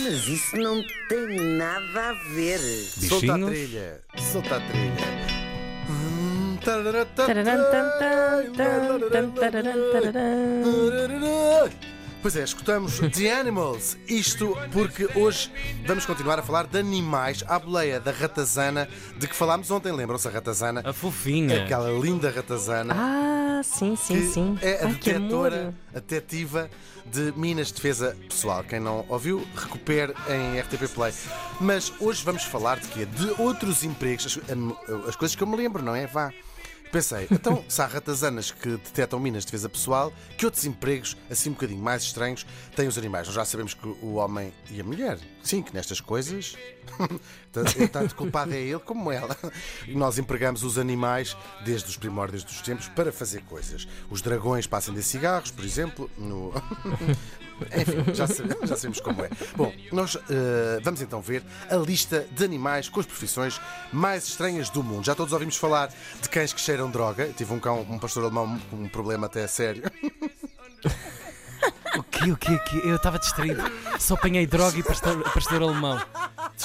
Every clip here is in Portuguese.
Mas isso não tem nada a ver. Solta a Bichinhos? trilha. Solta a trilha. Pois é, escutamos The Animals. Isto porque hoje vamos continuar a falar de animais à boleia da ratazana de que falámos ontem. Lembram-se a ratazana? A fofinha. Aquela linda ratazana. Ah, sim, sim, sim. é a Ai, detetora, amor. a detetiva de Minas de Defesa Pessoal. Quem não ouviu, recupere em RTP Play. Mas hoje vamos falar de quê? De outros empregos, as, as coisas que eu me lembro, não é? Vá. Pensei, então, se há ratazanas que detectam minas de defesa pessoal, que outros empregos, assim um bocadinho mais estranhos, têm os animais? Nós já sabemos que o homem e a mulher, sim, que nestas coisas, tanto culpado é ele como ela. Nós empregamos os animais desde os primórdios dos tempos para fazer coisas. Os dragões para acender cigarros, por exemplo, no. Enfim, já sabemos, como é. Bom, nós eh, vamos então ver a lista de animais com as profissões mais estranhas do mundo. Já todos ouvimos falar de cães que cheiram droga. Eu tive um cão, um pastor alemão com um problema até sério. O quê, o quê, o quê? Eu estava distraído. Só apanhei droga e pastor, pastor alemão.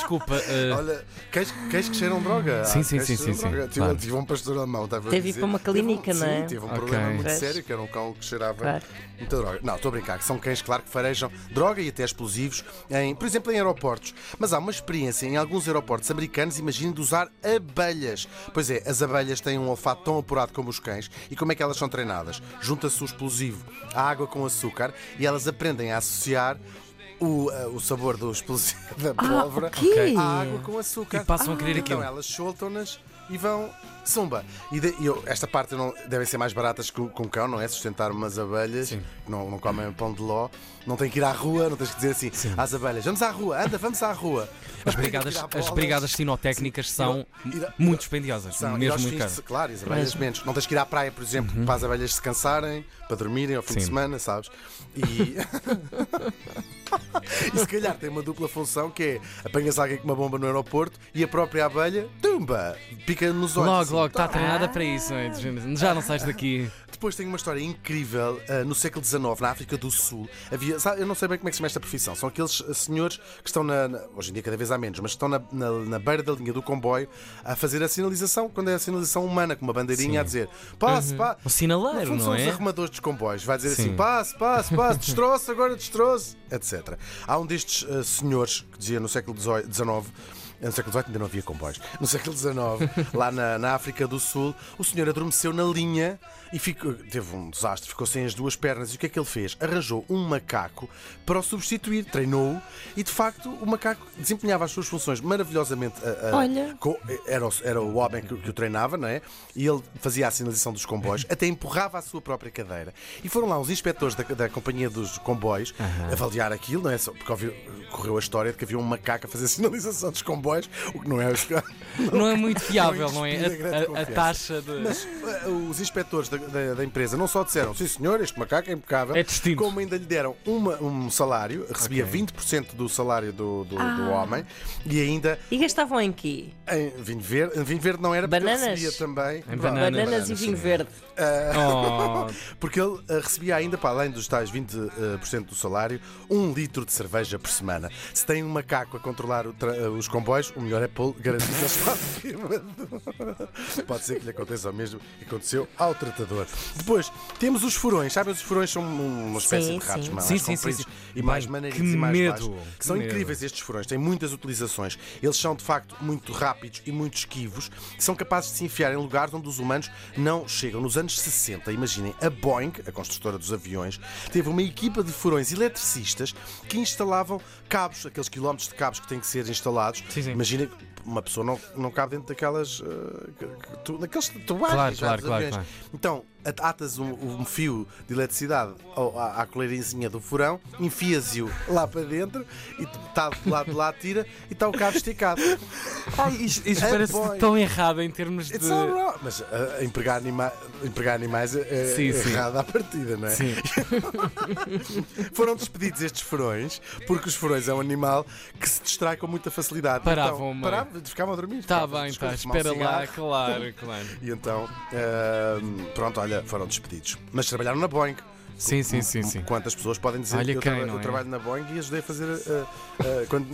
Desculpa. eh, Olha, cães, cães que cheiram droga. Sim, sim, cães sim, sim, sim, droga. Tive, claro. tive um pastor alemão, estava a Teve para uma clínica, Teve um- não é? Sim, tive um Ok. problema muito Pois. sério, que era um cão que cheirava Claro. muita droga. Não, estou a brincar, que são cães, claro, que farejam droga e até explosivos, em, por exemplo, em aeroportos. Mas há uma experiência em alguns aeroportos americanos, imaginem, de usar abelhas. Pois é, as abelhas têm um olfato tão apurado como os cães. E como é que elas são treinadas? Junta-se o explosivo à água com açúcar e elas aprendem a associar o, eh, o sabor do explosivo da pólvora o quê? à água com açúcar. E passam a querer então aquilo. elas soltam-nas e vão zumba. E, de- eu- esta parte não, devem ser mais baratas que, um cão, não é? Sustentar umas abelhas, Sim. que não, não comem pão de ló, não tem que ir à rua, não tens que dizer assim às abelhas: vamos à rua, anda, vamos à rua. as brigadas, as brigadas sinotécnicas são Ir- ir- muito dispendiosas. São, mesmo muito caras. claro, e as abelhas menos. Não tens que ir à praia, por exemplo, para as abelhas se cansarem, para dormirem ao fim de Sim. semana, sabes? E. e se calhar tem uma dupla função que é apanhas alguém com uma bomba no aeroporto e a própria abelha, tumba, pica nos olhos. Logo, assim, logo, está tá. treinada para isso. não é? Já não sais daqui. Depois tem uma história incrível. ah, no século XIX, na África do Sul, havia. sabe, eu não sei bem como é que se chama esta profissão. São aqueles ah, senhores que estão na. na- hoje em dia, cada vez há menos, mas estão na, na, na beira da linha do comboio a fazer a sinalização, quando é a sinalização humana, com uma bandeirinha a dizer passe, passe. O sinaleiro, fundo, não são os é? arrumadores dos comboios. Vai dizer assim: Sim. passe, passe, passe, destroço, agora destroço, etc. Há um destes ah, senhores que dizia no século XIX. No século XVIII ainda não havia comboios. No século XIX, lá na, na África do Sul, o senhor adormeceu na linha e ficou, teve um desastre, ficou sem as duas pernas. E o que é que ele fez? Arranjou um macaco para o substituir, treinou-o e de facto o macaco desempenhava as suas funções maravilhosamente. ah, ah, Olha. com- era, o, era o homem que, que o treinava, não é? E ele fazia a sinalização dos comboios, até empurrava a sua própria cadeira. E foram lá os inspectores da, da companhia dos comboios avaliar aquilo, não é? Porque correu a história de que havia um macaco a fazer a sinalização dos comboios, o que não é. Não é muito fiável, não é? A- A, a taxa de. Mas uh, os inspectores da, da- da empresa não só disseram, sim senhor, este macaco é impecável, É distinto. como ainda lhe deram uma- um salário, recebia Ok. 20% do salário do, do, do Ah. homem e ainda E gastavam em quê? em vinho verde, vinho verde não era porque Bananas? recebia também Em Vá, bananas. Bananas e vinho verde. Oh, porque ele uh, recebia ainda, para além dos tais 20% do salário, um litro de cerveja por semana. Se tem um macaco a controlar o uh, os comboios, o melhor é pô-lo garantir que ele está bêbado. Pode ser que lhe aconteça o mesmo que aconteceu ao tratador. Depois, temos os furões. Sabem, os furões são um- uma espécie Sim, de ratos sim. mais Sim, compridos sim. e mais maneirinhos que e mais medo, baixos. Que são medo. incríveis estes furões, têm muitas utilizações. Eles são de facto muito rápidos e muito esquivos, são capazes de se enfiar em lugares onde os humanos não chegam. Nos anos 60, imaginem, a Boeing, a construtora dos aviões, teve uma equipa de furões eletricistas que instalavam cabos, aqueles quilómetros de cabos que têm que ser instalados. Sim, sim. Imaginem, uma pessoa não, não cabe dentro daquelas. uh, tu- naqueles tubagens Claro, claro, claro, claro. Então, at- atas um, um fio de eletricidade à, à coleirinha do furão, enfias-o lá para dentro e está do lado de lá, tira e está o cabo esticado. Ai, isto, isto É parece tão errado em termos de. Mas uh, empregar, anima empregar animais é, é Sim, sim. errado à partida, não é? Sim. Foram despedidos estes furões, porque os furões é um animal que se distrai com muita facilidade. Paravam, então, paravam, ficavam a dormir. Está bem, está. Espera lá, claro, claro. E então, ahm, pronto, olha, foram despedidos. Mas trabalharam na Boeing. Sim, sim, sim, sim. Quantas pessoas podem dizer Olha que eu, quem, não eu é? trabalho na Boeing e ajudei a fazer. uh, uh, quando,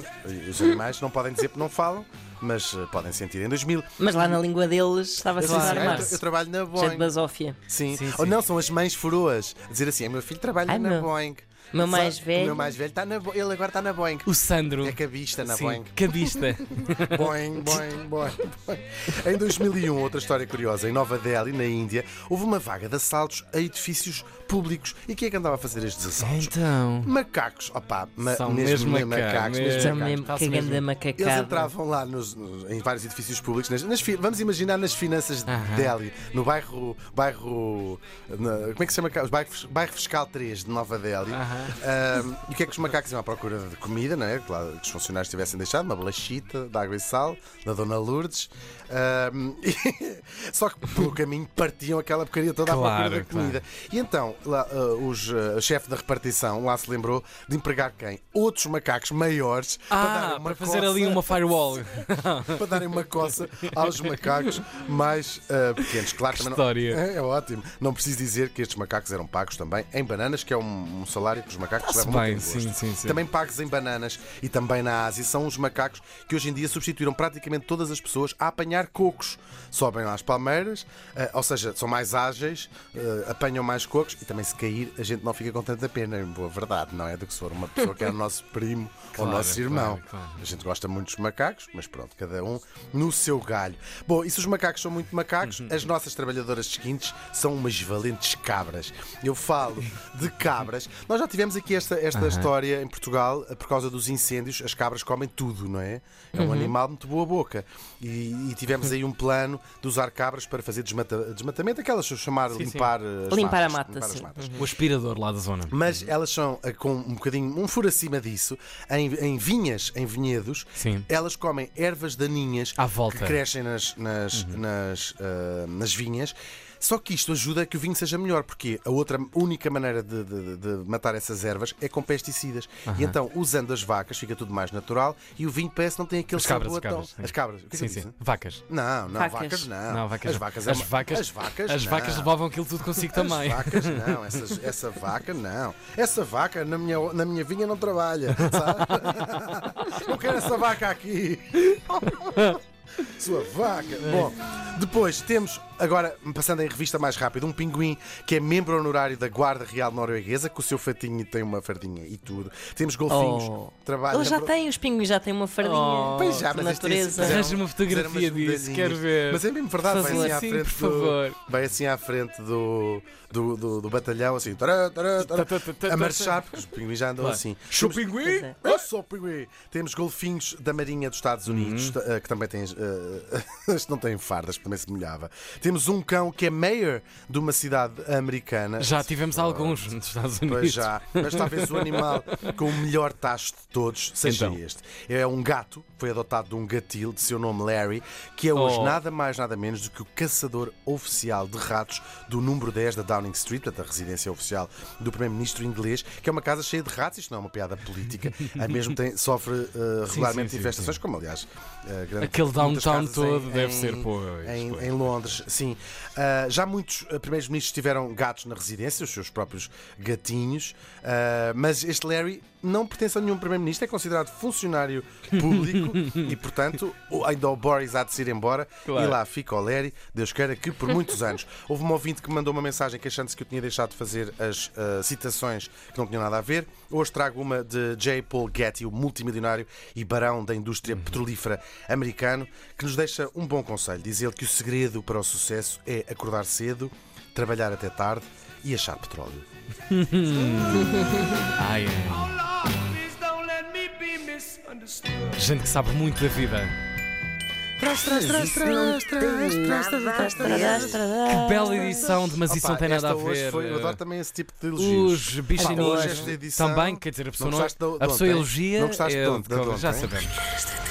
os animais não podem dizer porque não falam, mas uh, podem sentir. Em 2000, Mas lá na língua deles estava eu, sempre a "Ah, eu, eu trabalho na Cheio de Boeing. basófia. Sim. Sim, Ou sim. não, são as mães foroas. Dizer assim: "É, meu filho trabalha Ai, na meu. Boeing. Meu mais velho. O meu mais velho está na Bo- Ele agora está na Boeing. O Sandro. É cabista na Sim, Boeing. cabista. Boing, boing, boing, boing. Em 2001, outra história curiosa, em Nova Delhi, na Índia, houve uma vaga de assaltos a edifícios públicos. E quem é que andava a fazer estes assaltos? Então. Macacos, opá, ma São mesmo, mesmo macacos, maca- mesmo mesmo. São macacos. mesmo a macacada. Eles entravam lá nos- nos- em vários edifícios públicos, nas, nas fi- vamos imaginar nas finanças de Aham. Delhi, no bairro. bairro na- como é que se chama? cá? Os bairro, bairro Fiscal 3 de Nova Delhi. Aham. Ahm, e o que é que os macacos iam à procura de comida, não é? Claro que os funcionários tivessem deixado, uma bolachita de água e sal, da Dona Lourdes. Ahm, e- só que pelo caminho partiam aquela porcaria toda à Claro, procura da comida. E então, lá, ah, os, ah, o chefe da repartição lá se lembrou de empregar quem? Outros macacos maiores para, darem Ah, uma para fazer ali coça- uma firewall. para darem uma coça aos macacos mais ah, pequenos. Claro, Que história. Não, é, é ótimo. Não preciso dizer que estes macacos eram pagos também em bananas, que é um, um salário os macacos levam bem, muito sim, sim, sim. Também pagos em bananas e também na Ásia são os macacos que hoje em dia substituíram praticamente todas as pessoas a apanhar cocos. Sobem lá as palmeiras, ah, ou seja, são mais ágeis, ah, apanham mais cocos e também se cair a gente não fica com tanta pena, em boa verdade, não é? Do que se for uma pessoa que é o nosso primo ou o Claro, nosso irmão. claro, claro. A gente gosta muito dos macacos, mas pronto, cada um no seu galho. Bom, e se os macacos são muito macacos, Uhum. as nossas trabalhadoras de esquintes são umas valentes cabras. Eu falo de cabras. Nós já tivemos aqui esta, esta história em Portugal, eh, por causa dos incêndios, as cabras comem tudo, não é? É Uhum. um animal muito boa boca. E, e tivemos aí um plano de usar cabras para fazer desmata- desmatamento, aquelas a chamar Sim, sim. limpar, eh, as Limpar a matas, mata, limpar as sim. matas. O aspirador lá da zona. Mas elas são eh, com um bocadinho, um furo acima disso, em, em vinhas, em vinhedos, Sim. elas comem ervas daninhas À volta. que crescem nas, nas, nas, ah, nas vinhas. Só que isto ajuda a que o vinho seja melhor, porque a outra única maneira de, de- de matar essas ervas é com pesticidas. E então, usando as vacas, fica tudo mais natural e o vinho parece que não tem aquele As cabras, sabor as cabras, tão. sim. As cabras, o que é Sim, sim. Vacas. Não, não, Vacas. vacas não. Não, vacas. As vacas, é as uma- vacas, as vacas, as vacas levavam aquilo tudo consigo também. As vacas não, essas- essa vaca não. Essa vaca na minha, na minha vinha não trabalha, sabe? Não quero essa vaca aqui. Sua vaca. Bom, depois temos, agora passando em revista mais rápido, um pinguim que é membro honorário da Guarda Real Norueguesa, com o seu fatinho tem uma fardinha e tudo. Temos golfinhos, Oh. trabalham. Eles já têm, os pinguins já têm uma fardinha. Oh. Pois já, mas natureza. fizeram- Arranja uma fotografia disso, quero ver. Mas é mesmo verdade, vai assim sim, do, vai assim à frente do, do, do, do batalhão, assim, tará, tará, tará, Tá, tá, tá, a marchar, porque os pinguins já andam Claro. assim. Show Temos- pinguim? É. Eu sou pinguim. Temos golfinhos da Marinha dos Estados Unidos, Uhum. eh, que também têm. Este não tem fardas, também se molhava. Temos um cão que é mayor de uma cidade americana. Já tivemos alguns nos Estados Unidos. Pois já, mas talvez o animal com o melhor tacho de todos seja Então. este. É um gato, foi adotado de um gatil de seu nome Larry, que é hoje Oh. nada mais nada menos do que o caçador oficial de ratos do número 10 da Downing Street, portanto, a residência oficial do primeiro-ministro inglês, que é uma casa cheia de ratos. Isto não é uma piada política, a mesmo tem, sofre eh, regularmente sim, sim, infestações, como aliás. eh, grande- Aquele downtown todo deve ser, pois, em, em Londres, sim. Ah, já muitos ah, primeiros-ministros tiveram gatos na residência, os seus próprios gatinhos, ah, mas este Larry não pertence a nenhum primeiro-ministro, é considerado funcionário público e, portanto, ainda o Boris há de se ir embora Claro. e lá fica o Larry, Deus queira que por muitos anos. Houve um ouvinte que me mandou uma mensagem queixando-se que eu tinha deixado de fazer as ah, citações que não tinham nada a ver. Hoje trago uma de J. Paul Getty, o multimilionário e barão da indústria petrolífera americano, que nos deixa um bom conselho. Diz ele que o segredo para o sucesso é acordar cedo, trabalhar até tarde e achar petróleo. Ai, misunderstood. Gente que sabe muito da vida. Traz, traz, traz, traz, traz, traz, traz, Tradás, tradás. Bela edição de Mas Isso não tem nada a ver. foi- eu adoro também esse tipo de elogios. Os edição- também, quer dizer, a pessoa, Não não, gostaste de- de a pessoa elogia. Não gostaste de é ontem, de já sabemos.